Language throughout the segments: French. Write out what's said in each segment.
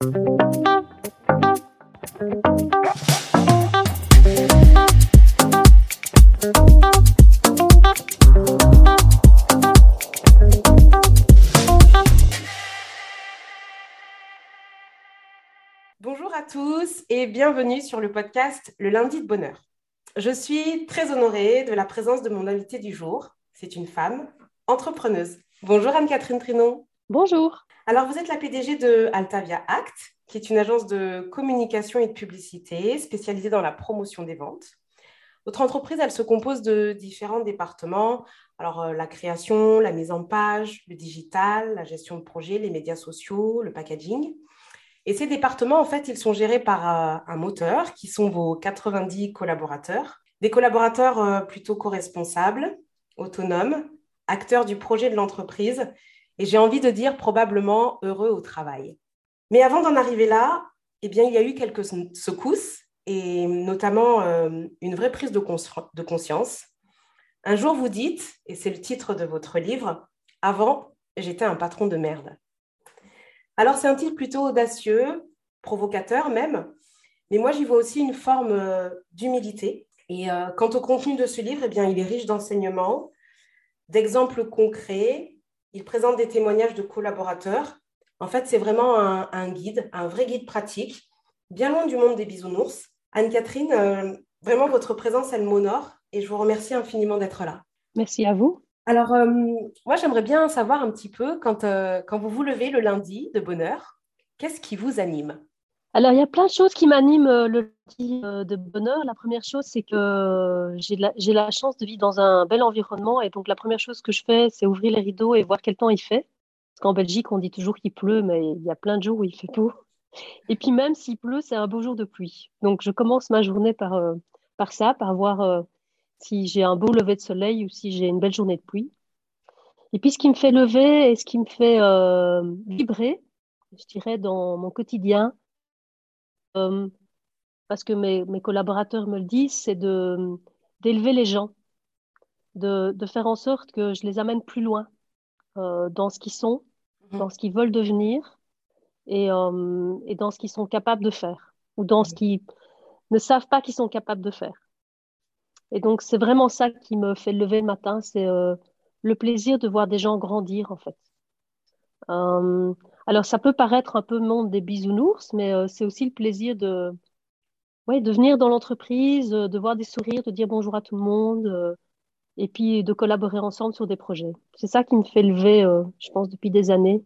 Bonjour à tous et bienvenue sur le podcast Le lundi de bonheur. Je suis très honorée de la présence de mon invité du jour. C'est une femme entrepreneuse. Bonjour Anne-Catherine Trinon. Bonjour. Alors vous êtes la PDG de Altavia Act, qui est une agence de communication et de publicité spécialisée dans la promotion des ventes. Votre entreprise, elle se compose de différents départements. Alors, euh, la création, la mise en page, le digital, la gestion de projet, les médias sociaux, le packaging. Et ces départements, en fait, ils sont gérés par euh, un moteur qui sont vos 90 collaborateurs. Des collaborateurs euh, plutôt co-responsables, autonomes, acteurs du projet de l'entreprise et j'ai envie de dire probablement heureux au travail. Mais avant d'en arriver là, eh bien, il y a eu quelques secousses et notamment euh, une vraie prise de, conscience. Un jour, vous dites, et c'est le titre de votre livre, Avant, j'étais un patron de merde. Alors, c'est un titre plutôt audacieux, provocateur même, mais moi, j'y vois aussi une forme euh, d'humilité. Et euh, quant au contenu de ce livre, eh bien, il est riche d'enseignements, d'exemples concrets. Il présente des témoignages de collaborateurs. En fait, c'est vraiment un, guide, un vrai guide pratique, bien loin du monde des bisounours. Anne-Catherine, euh, vraiment, votre présence, elle m'honore et je vous remercie infiniment d'être là. Merci à vous. Alors, euh, moi, j'aimerais bien savoir un petit peu, quand, euh, quand vous vous levez le lundi de bonne heure, qu'est-ce qui vous anime? Alors, il y a plein de choses qui m'animent euh, le lundi de bonheur. La première chose, c'est que j'ai la, chance de vivre dans un bel environnement. Et donc, la première chose que je fais, c'est ouvrir les rideaux et voir quel temps il fait. Parce qu'en Belgique, on dit toujours qu'il pleut, mais il y a plein de jours où il fait beau. Et puis, même s'il pleut, c'est un beau jour de pluie. Donc, je commence ma journée par, ça, par voir si j'ai un beau lever de soleil ou si j'ai une belle journée de pluie. Et puis ce qui me fait lever et ce qui me fait euh, vibrer, je dirais, dans mon quotidien, euh, parce que mes, mes, collaborateurs me le disent, c'est d'élever les gens, de, de, faire en sorte que je les amène plus loin euh, dans ce qu'ils sont, mhm. dans ce qu'ils veulent devenir et, et dans ce qu'ils sont capables de faire ou dans ce mhm. qu'ils ne savent pas qu'ils sont capables de faire. Et donc, c'est vraiment ça qui me fait lever le matin, c'est euh, le plaisir de voir des gens grandir, en fait. Euh, alors, ça peut paraître un peu monde des bisounours, mais euh, c'est aussi le plaisir de, venir dans l'entreprise, de voir des sourires, de dire bonjour à tout le monde, et puis de collaborer ensemble sur des projets. C'est ça qui me fait lever, je pense, depuis des années,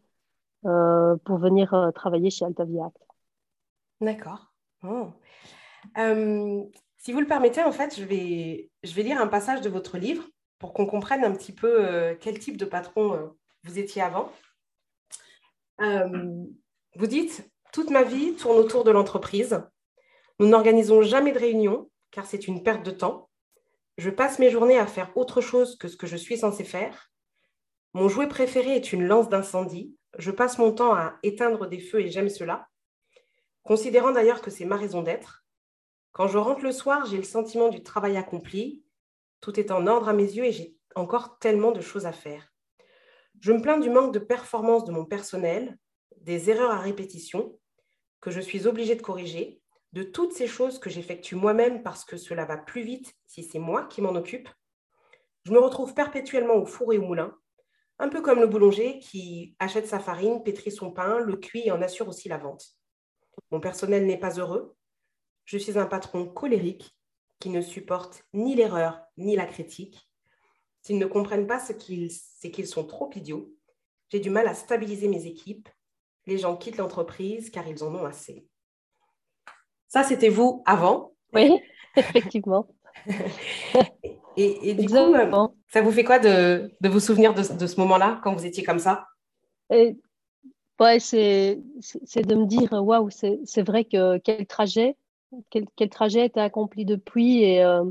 pour venir travailler chez Altaviac. D'accord. Oh. Si vous le permettez, en fait, je vais, je vais lire un passage de votre livre pour qu'on comprenne un petit peu euh, quel type de patron euh, vous étiez avant. Euh, vous dites, toute ma vie tourne autour de l'entreprise. Nous n'organisons jamais de réunion car c'est une perte de temps. Je passe mes journées à faire autre chose que ce que je suis censé faire. Mon jouet préféré est une lance d'incendie. Je passe mon temps à éteindre des feux et j'aime cela. Considérant d'ailleurs que c'est ma raison d'être, quand je rentre le soir, j'ai le sentiment du travail accompli. Tout est en ordre à mes yeux et j'ai encore tellement de choses à faire. Je me plains du manque de performance de mon personnel, des erreurs à répétition que je suis obligée de corriger, de toutes ces choses que j'effectue moi-même parce que cela va plus vite si c'est moi qui m'en occupe. Je me retrouve perpétuellement au four et au moulin, un peu comme le boulanger qui achète sa farine, pétrit son pain, le cuit et en assure aussi la vente. Mon personnel n'est pas heureux, je suis un patron colérique qui ne supporte ni l'erreur ni la critique. S'ils ne comprennent pas ce qu'ils, c'est qu'ils sont trop idiots. J'ai du mal à stabiliser mes équipes. Les gens quittent l'entreprise car ils en ont assez. Ça, c'était vous avant. Oui, effectivement. et, du coup, euh, ça vous fait quoi de, vous souvenir de, ce moment-là, quand vous étiez comme ça? Et, ouais, c'est, c'est de me dire, waouh, c'est vrai que quel trajet quel, trajet a été accompli depuis et euh,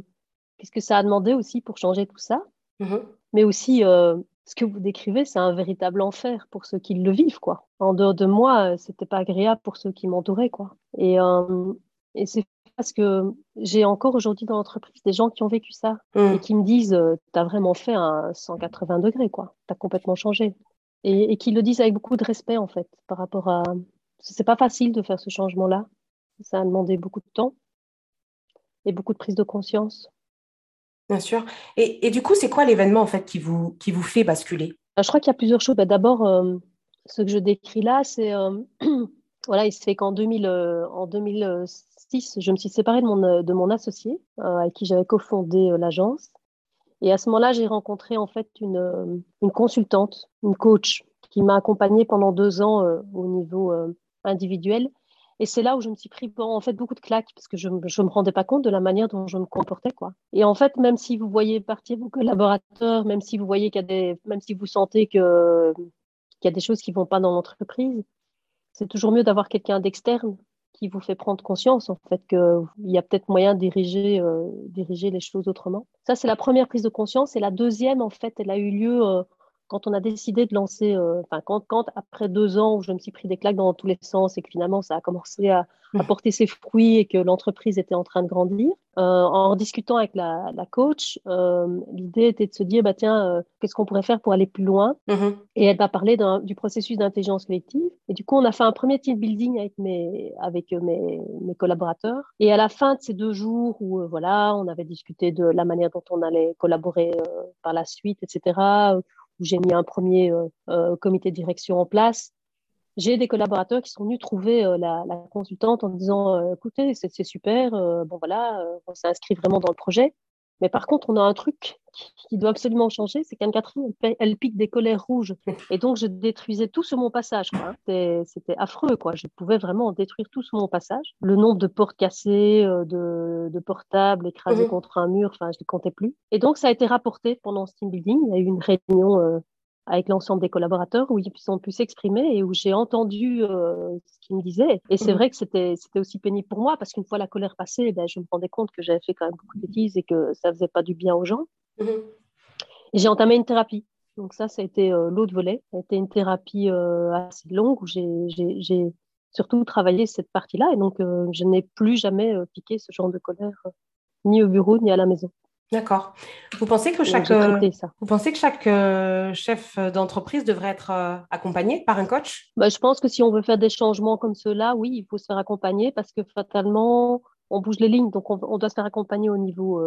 qu'est-ce que ça a demandé aussi pour changer tout ça. Mm-hmm. Mais aussi, euh, ce que vous décrivez, c'est un véritable enfer pour ceux qui le vivent. quoi. En dehors de moi, c'était pas agréable pour ceux qui m'entouraient. quoi. Et, euh, et c'est parce que j'ai encore aujourd'hui dans l'entreprise des gens qui ont vécu ça mm. et qui me disent Tu as vraiment fait un 180 degrés, quoi. Tu as complètement changé. Et, et qui le disent avec beaucoup de respect, en fait, par rapport à, c'est pas facile de faire ce changement-là. Ça a demandé beaucoup de temps et beaucoup de prise de conscience. Bien sûr. Et, du coup, c'est quoi l'événement en fait qui vous, qui vous fait basculer? Je crois qu'il y a plusieurs choses. Bah, d'abord, euh, ce que je décris là, c'est euh, voilà, il se fait qu'en 2000, en 2006, je me suis séparée de mon, de mon associé avec qui j'avais cofondé l'agence. Et à ce moment-là, j'ai rencontré en fait une, une consultante, une coach qui m'a accompagnée pendant deux ans au niveau individuel. Et c'est là où je me suis pris en fait beaucoup de claques parce que je ne me rendais pas compte de la manière dont je me comportais. Quoi. Et en fait, même si vous voyez partir vos collaborateurs, même si vous voyez qu'il y a des, même si vous sentez que, qu'il y a des choses qui ne vont pas dans l'entreprise, c'est toujours mieux d'avoir quelqu'un d'externe qui vous fait prendre conscience en fait qu'il y a peut-être moyen de diriger, euh, diriger les choses autrement. Ça, c'est la première prise de conscience. Et la deuxième, en fait, elle a eu lieu euh, quand on a décidé de lancer, euh, enfin, quand, quand, après deux ans où je me suis pris des claques dans tous les sens et que finalement ça a commencé à, à porter ses fruits et que l'entreprise était en train de grandir, euh, en discutant avec la, la coach, euh, l'idée était de se dire, bah, tiens, qu'est-ce qu'on pourrait faire pour aller plus loin? Mm-hmm. Et elle va parler du processus d'intelligence collective. Et du coup, on a fait un premier team building avec mes, avec mes, mes collaborateurs. Et à la fin de ces deux jours où, voilà, on avait discuté de la manière dont on allait collaborer par la suite, etc., j'ai mis un premier euh, euh, comité de direction en place. J'ai des collaborateurs qui sont venus trouver euh, la, consultante en disant écoutez, c'est super, bon voilà, on s'est inscrit vraiment dans le projet. Mais par contre, on a un truc qui doit absolument changer, c'est qu'Anne-Catherine, elle, pique des colères rouges. Et donc, je détruisais tout sur mon passage. Hein. C'était affreux. Quoi. Je pouvais vraiment détruire tout sur mon passage. Le nombre de portes cassées, euh, de, portables écrasés mmh contre un mur, enfin, je ne comptais plus. Et donc, ça a été rapporté pendant ce team building. Il y a eu une réunion euh, avec l'ensemble des collaborateurs où ils ont pu s'exprimer et où j'ai entendu euh, ce qu'ils me disaient. Et c'est mmh. vrai que c'était aussi pénible pour moi parce qu'une fois la colère passée, ben, je me rendais compte que j'avais fait quand même beaucoup de bêtises et que ça faisait pas du bien aux gens. Et j'ai entamé une thérapie. Donc ça, ça a été euh, l'autre volet. Ça a été une thérapie euh, assez longue où j'ai surtout travaillé cette partie-là. Et donc, je n'ai plus jamais piqué ce genre de colère, ni au bureau, ni à la maison. D'accord. Vous pensez que chaque, euh, vous pensez que chaque euh, chef d'entreprise devrait être euh, accompagné par un coach? Bah, Je pense que si on veut faire des changements comme cela, oui, il faut se faire accompagner parce que fatalement, on bouge les lignes. Donc, on, doit se faire accompagner au niveau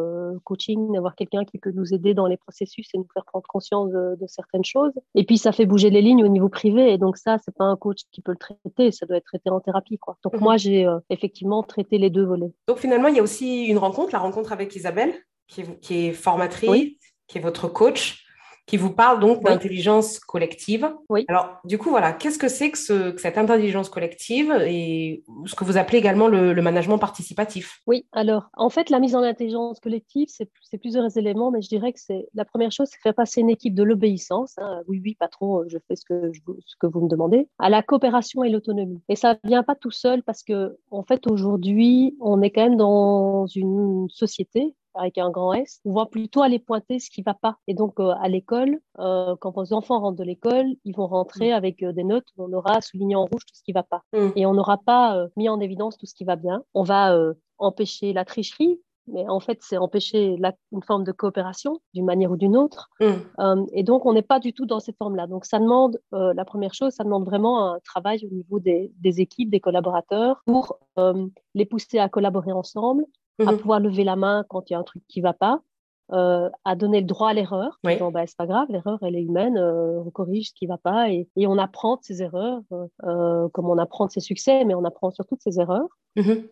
coaching, d'avoir quelqu'un qui peut nous aider dans les processus et nous faire prendre conscience de, certaines choses. Et puis, ça fait bouger les lignes au niveau privé. Et donc, ça, c'est pas un coach qui peut le traiter. Ça doit être traité en thérapie. Quoi. Donc, mhm. moi, j'ai effectivement traité les deux volets. Donc, finalement, il y a aussi une rencontre, la rencontre avec Isabelle? Qui est, formatrice, qui est votre coach, qui vous parle donc d'intelligence collective. Oui. Alors, du coup, voilà, qu'est-ce que c'est que, ce, cette intelligence collective et ce que vous appelez également le, management participatif? Oui, alors, en fait, la mise en intelligence collective, c'est plusieurs éléments, mais je dirais que c'est la première chose, c'est faire passer une équipe de l'obéissance. Hein, oui, oui, patron, je fais ce que, ce que vous me demandez, à la coopération et l'autonomie. Et ça ne vient pas tout seul parce que, en fait, aujourd'hui, on est quand même dans une société avec un grand S, on va plutôt aller pointer ce qui ne va pas. Et donc, euh, à l'école, euh, quand vos enfants rentrent de l'école, ils vont rentrer mm. avec euh, des notes où on aura souligné en rouge tout ce qui ne va pas. Mm. Et on n'aura pas mis en évidence tout ce qui va bien. On va empêcher la tricherie, mais en fait, c'est empêcher une forme de coopération d'une manière ou d'une autre. Mm. et donc, on n'est pas du tout dans cette forme-là. Donc, ça demande, la première chose, ça demande vraiment un travail au niveau des, des équipes, des collaborateurs, pour les pousser à collaborer ensemble, à mhm. pouvoir lever la main quand il y a un truc qui ne va pas, euh, à donner le droit à l'erreur. Oui. bah, c'est pas grave, l'erreur, elle est humaine, euh, on corrige ce qui ne va pas et, et, on apprend de ses erreurs, euh, comme on apprend de ses succès, mais on apprend surtout de ses erreurs. Mhm.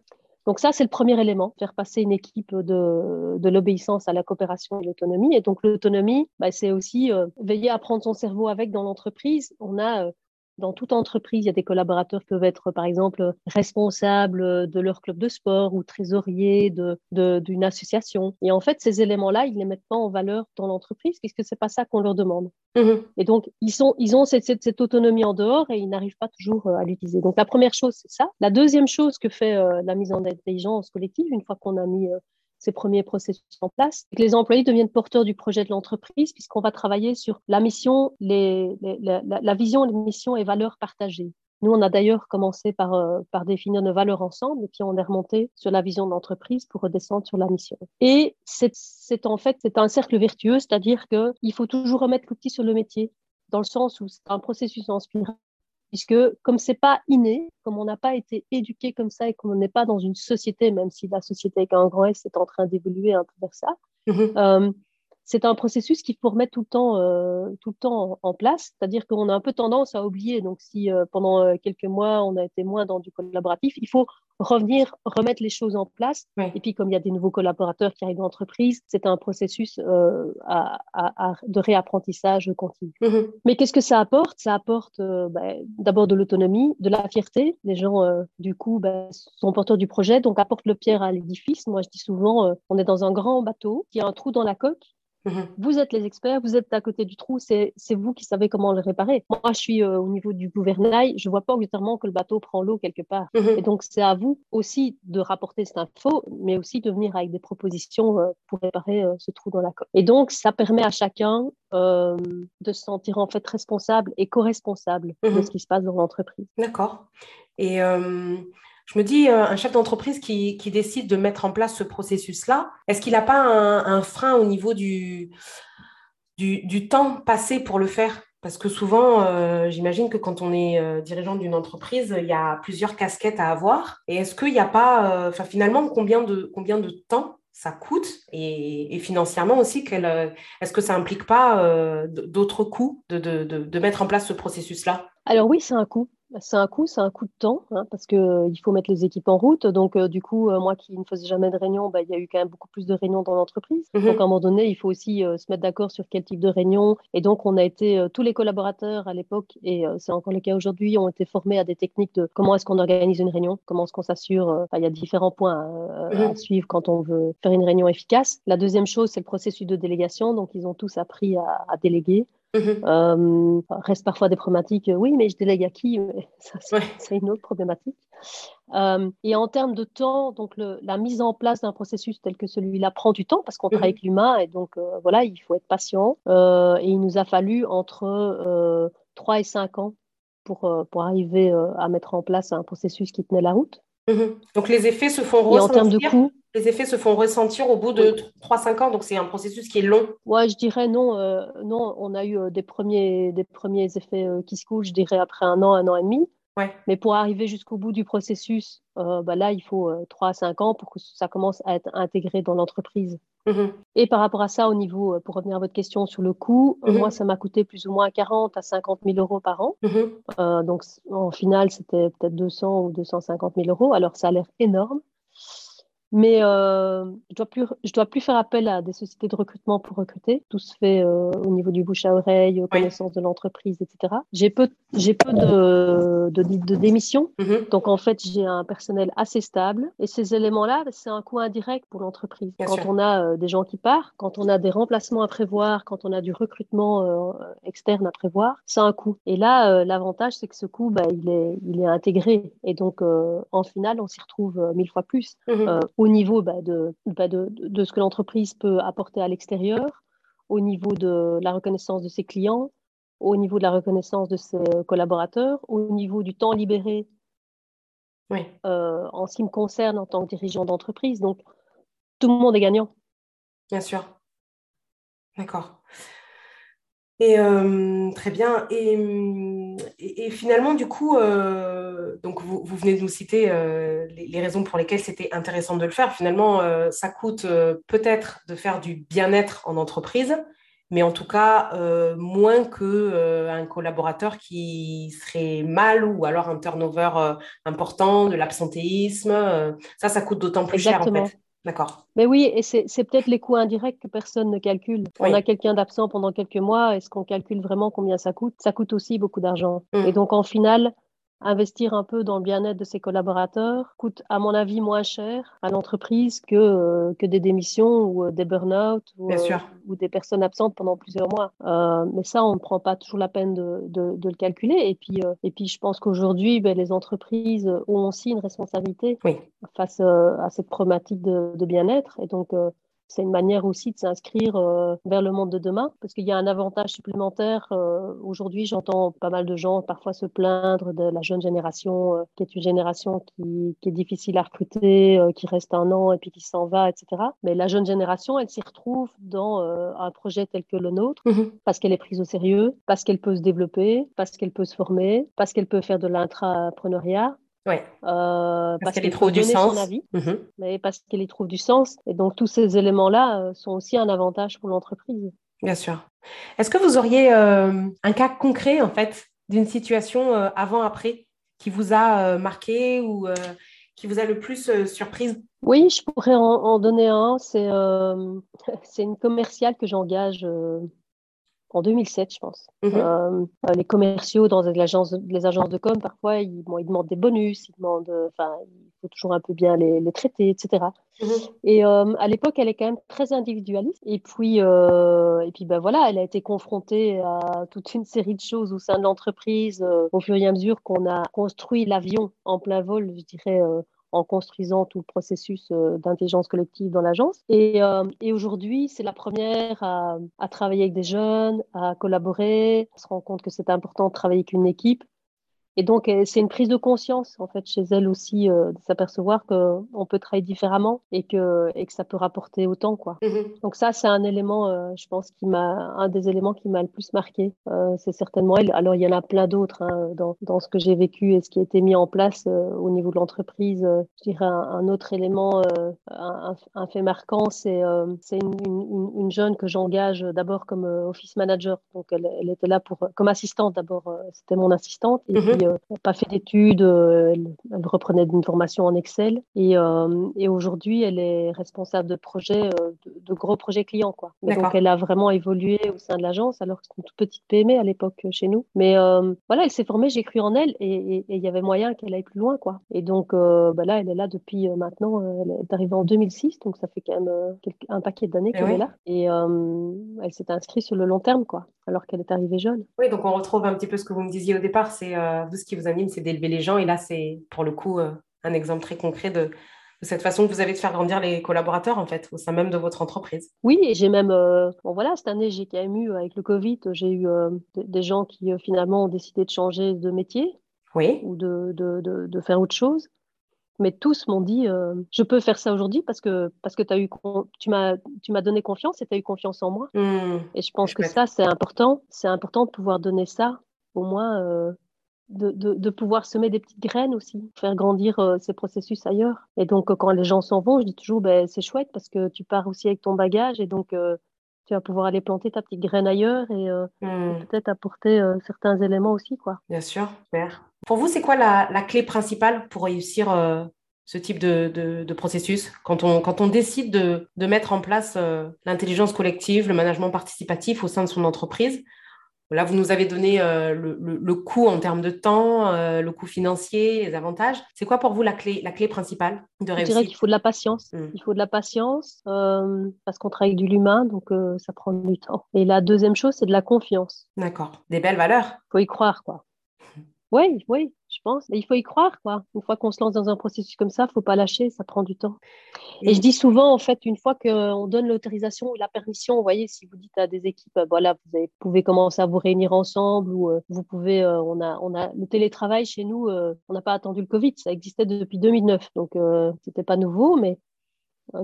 Donc ça, c'est le premier élément, faire passer une équipe de, de l'obéissance à la coopération et l'autonomie. Et donc l'autonomie, bah, c'est aussi veiller à prendre son cerveau avec dans l'entreprise. On a dans toute entreprise, il y a des collaborateurs qui peuvent être, par exemple, responsables de leur club de sport ou trésoriers d'une de, association. Et en fait, ces éléments-là, ils ne les mettent pas en valeur dans l'entreprise puisque ce n'est pas ça qu'on leur demande. Mmh et donc, ils, sont, ils ont cette, cette, autonomie en dehors et ils n'arrivent pas toujours euh, à l'utiliser. Donc, la première chose, c'est ça. La deuxième chose que fait euh, la mise en intelligence collective, une fois qu'on a mis euh, ces premiers processus en place, que les employés deviennent porteurs du projet de l'entreprise, puisqu'on va travailler sur la mission, la, vision, les missions et valeurs partagées. Nous, on a d'ailleurs commencé par, euh, par définir nos valeurs ensemble, et puis on est remonté sur la vision de l'entreprise pour redescendre sur la mission. Et c'est en fait c'est un cercle vertueux, c'est-à-dire qu'il faut toujours remettre l'outil sur le métier, dans le sens où c'est un processus en spirale puisque comme c'est pas inné, comme on n'a pas été éduqué comme ça et qu'on n'est pas dans une société, même si la société avec un grand S est en train d'évoluer un peu vers ça, mhm. euh, c'est un processus qu'il faut remettre tout le temps, euh, tout le temps en, place. C'est-à-dire qu'on a un peu tendance à oublier. Donc, si euh, pendant quelques mois, on a été moins dans du collaboratif, il faut revenir, remettre les choses en place. Et puis, comme il y a des nouveaux collaborateurs qui arrivent dans l'entreprise, c'est un processus euh, de réapprentissage continu. Mm-hmm. Mais qu'est-ce que ça apporte? Ça apporte euh, ben, d'abord de l'autonomie, de la fierté. Les gens, euh, du coup, ben, sont porteurs du projet, donc apportent le pierre à l'édifice. Moi, je dis souvent, on est dans un grand bateau qui a un trou dans la coque Mhm. Vous êtes les experts, vous êtes à côté du trou, c'est vous qui savez comment le réparer. Moi, je suis euh, au niveau du gouvernail, je vois pas obligatoirement que le bateau prend l'eau quelque part. Mhm. Et donc, c'est à vous aussi de rapporter cette info, mais aussi de venir avec des propositions euh, pour réparer euh, ce trou dans la coque. Et donc, ça permet à chacun de se sentir en fait responsable et co-responsable de mhm. ce qui se passe dans l'entreprise. D'accord. Et je me dis, euh, un chef d'entreprise qui, décide de mettre en place ce processus-là, est-ce qu'il n'a pas un, frein au niveau du, temps passé pour le faire? Parce que souvent, euh, j'imagine que quand on est euh, dirigeant d'une entreprise, il y a plusieurs casquettes à avoir. Et est-ce qu'il n'y a pas, finalement, combien de, temps ça coûte? Et, financièrement aussi, est-ce que ça implique pas d'autres coûts de, mettre en place ce processus-là? Alors oui, c'est un coût. C'est un coût, c'est un coût de temps, hein, parce qu'il euh, il faut mettre les équipes en route. Donc, euh, du coup, euh, moi qui ne faisais jamais de réunion, bah, il y a eu quand même beaucoup plus de réunions dans l'entreprise. Mhm. Donc, à un moment donné, il faut aussi se mettre d'accord sur quel type de réunion. Et donc, on a été, tous les collaborateurs à l'époque, et c'est encore le cas aujourd'hui, ont été formés à des techniques de comment est-ce qu'on organise une réunion, comment est-ce qu'on s'assure. il y a différents points à mhm. suivre quand on veut faire une réunion efficace. La deuxième chose, c'est le processus de délégation. Donc, ils ont tous appris à déléguer. Mhm. Euh, reste parfois des problématiques, euh, oui, mais je délègue à qui C'est une autre problématique. Euh, et en termes de temps, donc la mise en place d'un processus tel que celui-là prend du temps parce qu'on travaille mhm. avec l'humain et donc voilà, il faut être patient. et il nous a fallu entre 3 et 5 ans pour, pour arriver à mettre en place un processus qui tenait la route. Mhm. Donc les effets se font ressentir. en termes de coût, les effets se font ressentir au bout de 3-5 ans, donc c'est un processus qui est long. Ouais, je dirais non. Euh, non, on a eu euh, des, premiers, des premiers effets euh, qui se couchent, je dirais après un an, un an et demi. Ouais. Mais pour arriver jusqu'au bout du processus, bah là, il faut 3 à 5 ans pour que ça commence à être intégré dans l'entreprise. Mhm. Et par rapport à ça, au niveau, pour revenir à votre question sur le coût, mhm. moi, ça m'a coûté plus ou moins 40 à 50 000 euros par an. Mhm. donc, en final, c'était peut-être 200 ou 250 000 euros. Alors, ça a l'air énorme. Mais euh, je dois plus, je dois plus faire appel à des sociétés de recrutement pour recruter. Tout se fait euh, au niveau du bouche à oreille, connaissance de l'entreprise, etc. J'ai peu, j'ai peu de, de, de démissions. Mm-hmm. Donc en fait, j'ai un personnel assez stable. Et ces éléments-là, c'est un coût indirect pour l'entreprise. Quand on a euh, des gens qui partent, quand on a des remplacements à prévoir, quand on a du recrutement externe à prévoir, c'est un coût. Et là, l'avantage, c'est que ce coût, bah, il est, il est intégré. Et donc en finale, on s'y retrouve mille fois plus. Mm-hmm au niveau bah, bah, de, de, ce que l'entreprise peut apporter à l'extérieur, au niveau de la reconnaissance de ses clients, au niveau de la reconnaissance de ses collaborateurs, au niveau du temps libéré euh, en ce qui me concerne en tant que dirigeant d'entreprise. Donc, tout le monde est gagnant. Bien sûr. D'accord. Et euh, très bien. Et, finalement, du coup, euh, donc vous, venez de nous citer euh, les, raisons pour lesquelles c'était intéressant de le faire. Finalement, ça coûte peut-être de faire du bien-être en entreprise, mais en tout cas moins qu'un collaborateur qui serait mal ou alors un turnover important, de l'absentéisme. ça, ça coûte d'autant plus cher en fait. D'accord. Mais oui, et c'est peut-être les coûts indirects que personne ne calcule. On a quelqu'un d'absent pendant quelques mois, est-ce qu'on calcule vraiment combien ça coûte? Ça coûte aussi beaucoup d'argent. Mmh. Et donc, en final, investir un peu dans le bien-être de ses collaborateurs coûte, à mon avis, moins cher à l'entreprise que, euh, que des démissions ou euh, des burn-out ou, euh, ou, des personnes absentes pendant plusieurs mois. mais ça, on ne prend pas toujours la peine de, de, le calculer. Et puis, et puis je pense qu'aujourd'hui, ben, les entreprises ont aussi une responsabilité face à cette problématique de, de bien-être. Et donc, c'est une manière aussi de s'inscrire euh, vers le monde de demain, parce qu'il y a un avantage supplémentaire. Euh, aujourd'hui, j'entends pas mal de gens parfois se plaindre de la jeune génération, euh, qui est une génération qui, qui, est difficile à recruter, qui reste un an et puis qui s'en va, etc. Mais la jeune génération, elle s'y retrouve dans un projet tel que le nôtre, mmh parce qu'elle est prise au sérieux, parce qu'elle peut se développer, parce qu'elle peut se former, parce qu'elle peut faire de l'intrapreneuriat, Ouais. Euh, parce, qu'elle y trouve du sens. Avis, mhm. Mais parce qu'elle y trouve du sens. Et donc, tous ces éléments-là euh, sont aussi un avantage pour l'entreprise. Bien sûr. Est-ce que vous auriez euh, un cas concret, en fait, d'une situation avant-après qui vous a marqué ou qui vous a le plus surprise? Oui, je pourrais en, donner un. C'est une commerciale que j'engage en 2007, je pense. Mhm. Euh, les commerciaux dans les agences, les agences de com, parfois, ils, ils demandent des bonus, ils demandent, euh, enfin, il faut toujours un peu bien les, les traiter, etc. Et mhm. euh, à l'époque, elle est quand même très individualiste. Et puis, et puis, ben voilà, elle a été confrontée à toute une série de choses au sein de l'entreprise au fur et à mesure qu'on a construit l'avion en plein vol, je dirais en construisant tout le processus euh, d'intelligence collective dans l'agence. Et, euh, et aujourd'hui, c'est la première à, à, travailler avec des jeunes, à collaborer. On se rend compte que c'est important de travailler avec une équipe. Et donc, euh, c'est une prise de conscience, en fait, chez elle aussi, euh, de s'apercevoir qu'on peut travailler différemment et que, et que ça peut rapporter autant, quoi. Mm-hmm. Donc ça, c'est un élément, euh, je pense, qui m'a, un des éléments qui m'a le plus marqué. c'est certainement elle. Alors, il y en a plein d'autres hein, dans, dans, ce que j'ai vécu et ce qui a été mis en place au niveau de l'entreprise. je dirais un, autre élément, un, un, fait marquant, c'est c'est une, une, une, jeune que j'engage d'abord comme office manager. Donc, elle, elle, était là pour, comme assistante d'abord. c'était mon assistante. Et mm-hmm. Euh, pas fait d'études, euh, elle, reprenait une formation en Excel et, euh, et aujourd'hui elle est responsable de projets, de, gros projets clients quoi. donc elle a vraiment évolué au sein de l'agence alors que c'était une toute petite PME à l'époque chez nous. Mais voilà, elle s'est formée, j'ai cru en elle et il y avait moyen qu'elle aille plus loin quoi. Et donc bah là elle est là depuis maintenant, elle est arrivée en 2006 donc ça fait quand même un paquet d'années eh qu'elle est là et elle s'est inscrite sur le long terme quoi alors qu'elle est arrivée jeune. Oui, donc on retrouve un petit peu ce que vous me disiez au départ, c'est euh, ce qui vous anime, c'est d'élever les gens. Et là, c'est pour le coup euh, un exemple très concret de, cette façon que vous avez de faire grandir les collaborateurs, en fait, au sein même de votre entreprise. Oui, et j'ai même, euh, bon voilà, cette année, j'ai quand même eu, avec le Covid, j'ai eu des gens qui finalement ont décidé de changer de métier. Oui. Ou de, de, de faire autre chose mais tous m'ont dit euh, je peux faire ça aujourd'hui parce que parce que as eu tu m'as tu m'as donné confiance et tu as eu confiance en moi mmh. et je pense que ça c'est important c'est important de pouvoir donner ça au moins euh, de, de, de, pouvoir semer des petites graines aussi faire grandir euh, ces processus ailleurs. Et donc quand les gens s'en vont je dis toujours ben c'est chouette parce que tu pars aussi avec ton bagage et donc tu vas pouvoir aller planter ta petite graine ailleurs et, mmh. peut-être apporter certains éléments aussi quoi. Bien sûr super. Pour vous, c'est quoi la, clé principale pour réussir euh, ce type de, processus? Quand on, quand on décide de, mettre en place euh, l'intelligence collective, le management participatif au sein de son entreprise Là, vous nous avez donné euh, le, coût en termes de temps, le coût financier, les avantages. C'est quoi pour vous la clé, la clé principale de réussite Je dirais qu'il faut de la patience. Hmm. Il faut de la patience parce qu'on travaille avec de l'humain, donc ça prend du temps. Et la deuxième chose, c'est de la confiance. D'accord. Des belles valeurs. Il faut y croire, quoi. Oui, oui, je pense. Mais il faut y croire, quoi. Une fois qu'on se lance dans un processus comme ça, il ne faut pas lâcher, ça prend du temps. Et, je dis souvent, en fait, une fois qu'on donne l'autorisation ou la permission, vous voyez, si vous dites à des équipes, euh, voilà, vous pouvez commencer à vous réunir ensemble ou euh, vous pouvez, euh, on, a, on a le télétravail chez nous, on n'a pas attendu le Covid, ça existait depuis 2009, donc ce n'était pas nouveau, mais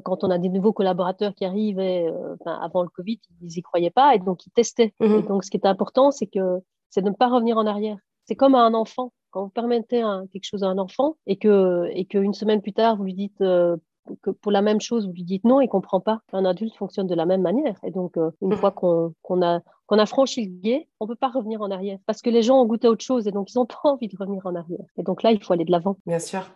quand on a des nouveaux collaborateurs qui arrivaient avant le Covid, ils n'y croyaient pas et donc ils testaient. Mmh et donc ce qui est important, c'est que c'est de ne pas revenir en arrière. C'est comme à un enfant. Quand vous permettez quelque chose à un enfant et que et qu'une semaine plus tard, vous lui dites euh, que pour la même chose, vous lui dites non, il comprend pas. Un adulte fonctionne de la même manière. Et donc, euh, une mmh. fois qu'on a, qu'on a franchi le guet, on peut pas revenir en arrière. Parce que les gens ont goûté à autre chose et donc ils ont pas envie de revenir en arrière. Et donc là, il faut aller de l'avant. Bien sûr.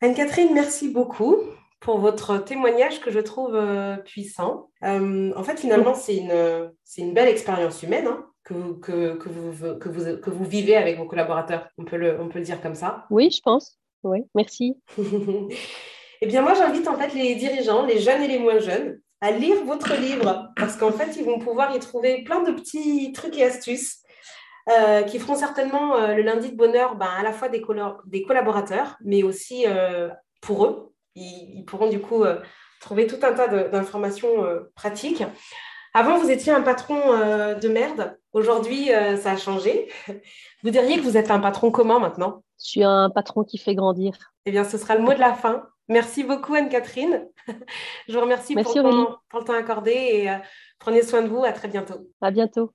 Anne-Catherine, merci beaucoup pour votre témoignage que je trouve euh, puissant. en fait, finalement, c'est une, une belle expérience humaine. Hein que, que, vous, que, vous, que vous vivez avec vos collaborateurs. On peut le, on peut le dire comme ça. Oui, je pense. Oui, merci. eh bien, moi, j'invite en fait les dirigeants, les jeunes et les moins jeunes, à lire votre livre parce qu'en fait, ils vont pouvoir y trouver plein de petits trucs et astuces euh, qui feront certainement euh, le lundi de bonheur ben, à la fois des, des collaborateurs, mais aussi euh, pour eux. Ils, ils, pourront du coup trouvé tout un tas d'informations pratiques. Avant, vous étiez un patron de merde. Aujourd'hui, ça a changé. Vous diriez que vous êtes un patron comment maintenant Je suis un patron qui fait grandir. Eh bien, ce sera le mot de la fin. Merci beaucoup, Anne-Catherine. Je vous remercie pour, le temps, accordé et prenez soin de vous. À très bientôt. À bientôt.